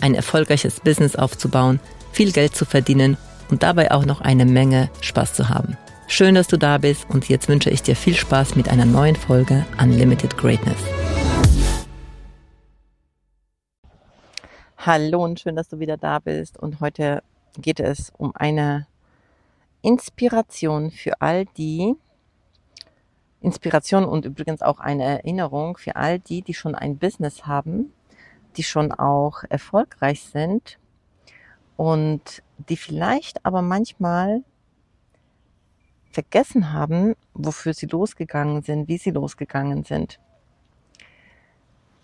ein erfolgreiches Business aufzubauen, viel Geld zu verdienen und dabei auch noch eine Menge Spaß zu haben. Schön, dass du da bist und jetzt wünsche ich dir viel Spaß mit einer neuen Folge Unlimited Greatness. Hallo und schön, dass du wieder da bist und heute geht es um eine Inspiration für all die, Inspiration und übrigens auch eine Erinnerung für all die, die schon ein Business haben, die schon auch erfolgreich sind und die vielleicht aber manchmal vergessen haben, wofür sie losgegangen sind, wie sie losgegangen sind.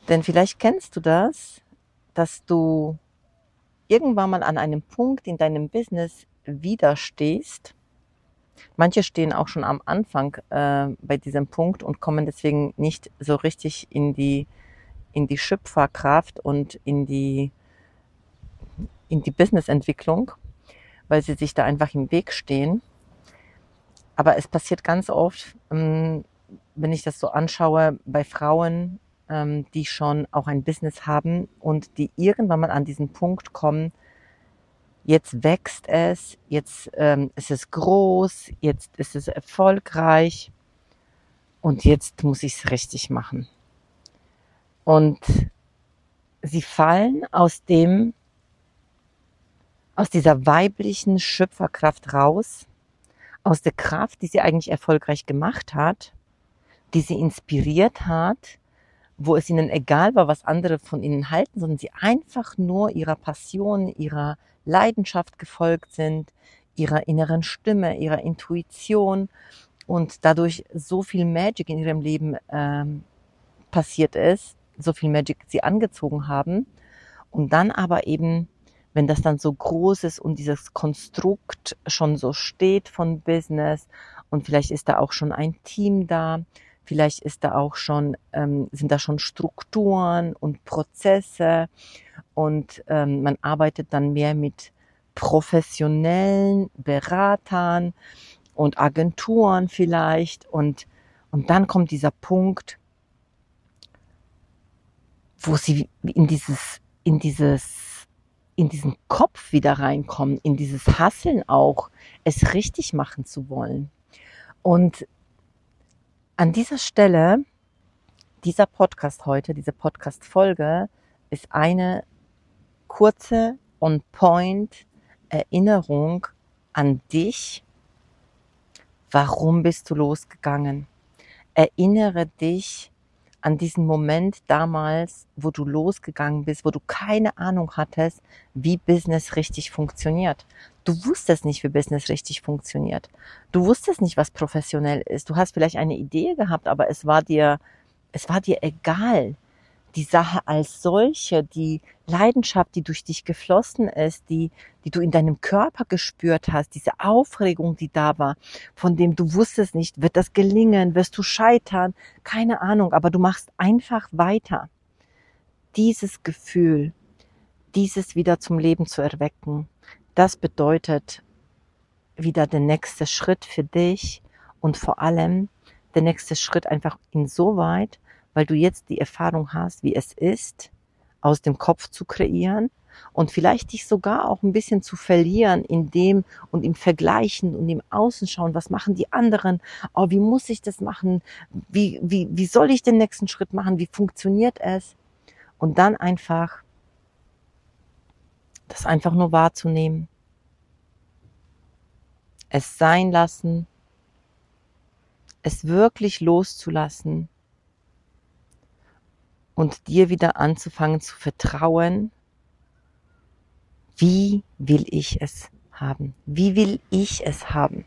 Denn vielleicht kennst du das, dass du irgendwann mal an einem Punkt in deinem Business widerstehst Manche stehen auch schon am Anfang äh, bei diesem Punkt und kommen deswegen nicht so richtig in die, in die Schöpferkraft und in die, in die Businessentwicklung, weil sie sich da einfach im Weg stehen. Aber es passiert ganz oft, ähm, wenn ich das so anschaue, bei Frauen, ähm, die schon auch ein Business haben und die irgendwann mal an diesen Punkt kommen, jetzt wächst es, jetzt ähm, ist es groß, jetzt ist es erfolgreich und jetzt muss ich es richtig machen. Und sie fallen aus dem, aus dieser weiblichen Schöpferkraft raus, aus der Kraft, die sie eigentlich erfolgreich gemacht hat, die sie inspiriert hat, wo es ihnen egal war, was andere von ihnen halten, sondern sie einfach nur ihrer Passion, ihrer Leidenschaft gefolgt sind, ihrer inneren Stimme, ihrer Intuition und dadurch so viel Magic in ihrem Leben ähm, passiert ist, so viel Magic sie angezogen haben. Und dann aber eben, wenn das dann so groß ist und dieses Konstrukt schon so steht von Business und vielleicht ist da auch schon ein Team da, vielleicht ist da auch schon, ähm, sind da schon Strukturen und Prozesse und ähm, man arbeitet dann mehr mit professionellen Beratern und Agenturen vielleicht und, und dann kommt dieser Punkt, wo sie in dieses, in dieses, in diesen Kopf wieder reinkommen, in dieses Hasseln auch, es richtig machen zu wollen. Und an dieser Stelle, dieser Podcast heute, diese Podcast-Folge ist eine kurze On-Point Erinnerung an dich. Warum bist du losgegangen? Erinnere dich an diesen Moment damals, wo du losgegangen bist, wo du keine Ahnung hattest, wie Business richtig funktioniert. Du wusstest nicht, wie Business richtig funktioniert. Du wusstest nicht, was professionell ist. Du hast vielleicht eine Idee gehabt, aber es war dir, es war dir egal die Sache als solche, die Leidenschaft, die durch dich geflossen ist, die, die du in deinem Körper gespürt hast, diese Aufregung, die da war, von dem du wusstest nicht, wird das gelingen, wirst du scheitern, keine Ahnung, aber du machst einfach weiter. Dieses Gefühl, dieses wieder zum Leben zu erwecken, das bedeutet wieder der nächste Schritt für dich und vor allem der nächste Schritt einfach insoweit, weil du jetzt die Erfahrung hast, wie es ist, aus dem Kopf zu kreieren und vielleicht dich sogar auch ein bisschen zu verlieren in dem und im Vergleichen und im Außenschauen, was machen die anderen, oh, wie muss ich das machen, wie, wie, wie soll ich den nächsten Schritt machen, wie funktioniert es? Und dann einfach das einfach nur wahrzunehmen, es sein lassen, es wirklich loszulassen und dir wieder anzufangen zu vertrauen, wie will ich es haben? Wie will ich es haben?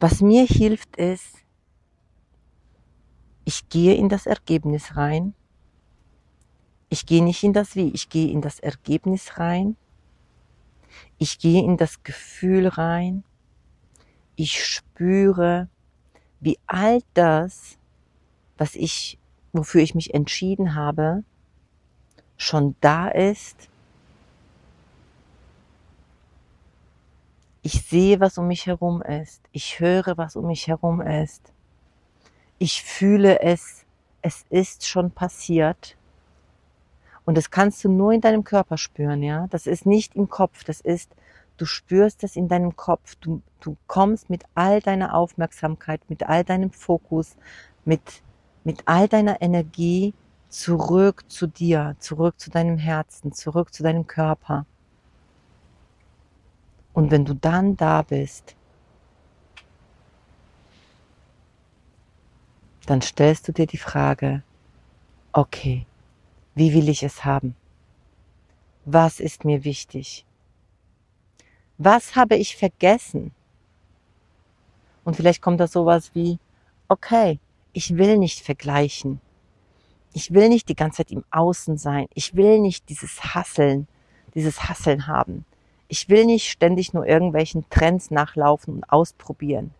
Was mir hilft ist, ich gehe in das Ergebnis rein, Ich gehe nicht in das Wie, ich gehe in das Ergebnis rein. Ich gehe in das Gefühl rein. Ich spüre, wie all das, was ich, wofür ich mich entschieden habe, schon da ist. Ich sehe, was um mich herum ist. Ich höre, was um mich herum ist. Ich fühle es. Es ist schon passiert. Und das kannst du nur in deinem Körper spüren, ja. Das ist nicht im Kopf. Das ist, du spürst es in deinem Kopf. Du, du kommst mit all deiner Aufmerksamkeit, mit all deinem Fokus, mit, mit all deiner Energie zurück zu dir, zurück zu deinem Herzen, zurück zu deinem Körper. Und wenn du dann da bist, dann stellst du dir die Frage, okay, wie will ich es haben? Was ist mir wichtig? Was habe ich vergessen? Und vielleicht kommt da sowas wie, okay, ich will nicht vergleichen. Ich will nicht die ganze Zeit im Außen sein. Ich will nicht dieses Hasseln, dieses Hasseln haben. Ich will nicht ständig nur irgendwelchen Trends nachlaufen und ausprobieren.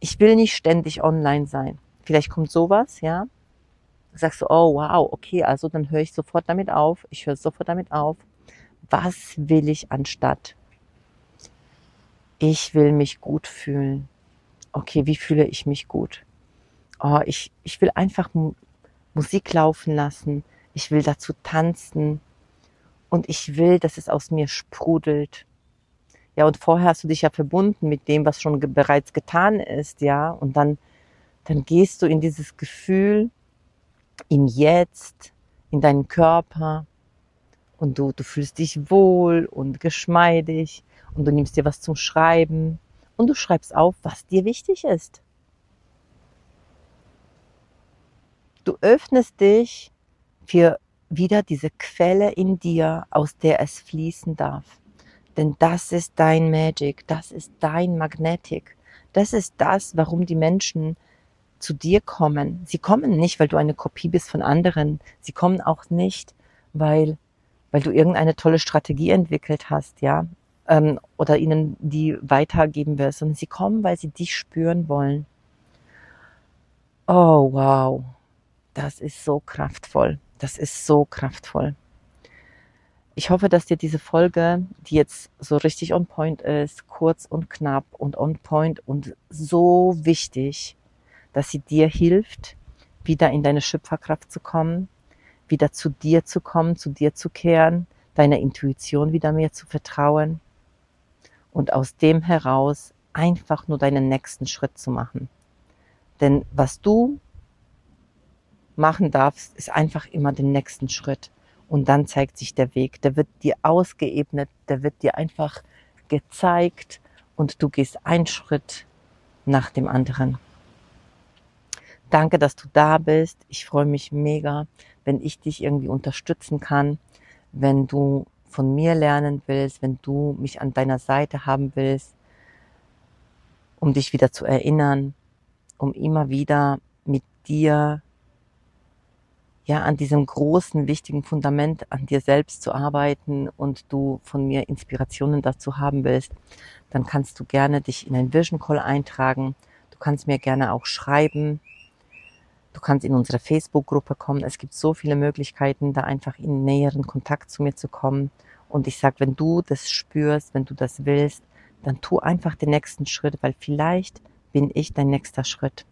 Ich will nicht ständig online sein. Vielleicht kommt sowas, ja sagst du, oh wow, okay, also dann höre ich sofort damit auf, ich höre sofort damit auf. Was will ich anstatt? Ich will mich gut fühlen. Okay, wie fühle ich mich gut? Oh, ich, ich will einfach Musik laufen lassen. Ich will dazu tanzen. Und ich will, dass es aus mir sprudelt. Ja, und vorher hast du dich ja verbunden mit dem, was schon bereits getan ist, ja. Und dann, dann gehst du in dieses Gefühl, im Jetzt, in deinem Körper und du, du fühlst dich wohl und geschmeidig und du nimmst dir was zum Schreiben und du schreibst auf, was dir wichtig ist. Du öffnest dich für wieder diese Quelle in dir, aus der es fließen darf. Denn das ist dein Magic, das ist dein Magnetic. Das ist das, warum die Menschen zu dir kommen. Sie kommen nicht, weil du eine Kopie bist von anderen. Sie kommen auch nicht, weil, weil du irgendeine tolle Strategie entwickelt hast, ja, ähm, oder ihnen die weitergeben wirst, sondern sie kommen, weil sie dich spüren wollen. Oh, wow. Das ist so kraftvoll. Das ist so kraftvoll. Ich hoffe, dass dir diese Folge, die jetzt so richtig on point ist, kurz und knapp und on point und so wichtig, dass sie dir hilft, wieder in deine Schöpferkraft zu kommen, wieder zu dir zu kommen, zu dir zu kehren, deiner Intuition wieder mehr zu vertrauen und aus dem heraus einfach nur deinen nächsten Schritt zu machen. Denn was du machen darfst, ist einfach immer den nächsten Schritt. Und dann zeigt sich der Weg. Der wird dir ausgeebnet, der wird dir einfach gezeigt und du gehst einen Schritt nach dem anderen. Danke, dass du da bist. Ich freue mich mega, wenn ich dich irgendwie unterstützen kann, wenn du von mir lernen willst, wenn du mich an deiner Seite haben willst, um dich wieder zu erinnern, um immer wieder mit dir ja an diesem großen wichtigen Fundament an dir selbst zu arbeiten und du von mir Inspirationen dazu haben willst, dann kannst du gerne dich in ein Vision Call eintragen. Du kannst mir gerne auch schreiben Du kannst in unsere Facebook-Gruppe kommen. Es gibt so viele Möglichkeiten, da einfach in näheren Kontakt zu mir zu kommen. Und ich sage, wenn du das spürst, wenn du das willst, dann tu einfach den nächsten Schritt, weil vielleicht bin ich dein nächster Schritt.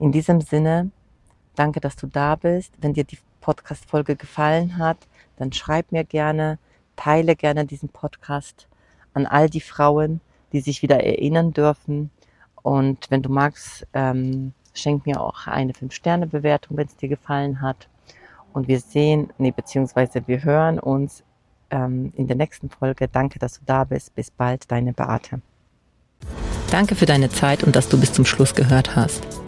In diesem Sinne, danke, dass du da bist. Wenn dir die Podcast-Folge gefallen hat, dann schreib mir gerne, teile gerne diesen Podcast an all die Frauen, die sich wieder erinnern dürfen. Und wenn du magst, ähm, Schenk mir auch eine 5-Sterne-Bewertung, wenn es dir gefallen hat. Und wir sehen, nee, beziehungsweise wir hören uns ähm, in der nächsten Folge. Danke, dass du da bist. Bis bald, deine Beate. Danke für deine Zeit und dass du bis zum Schluss gehört hast.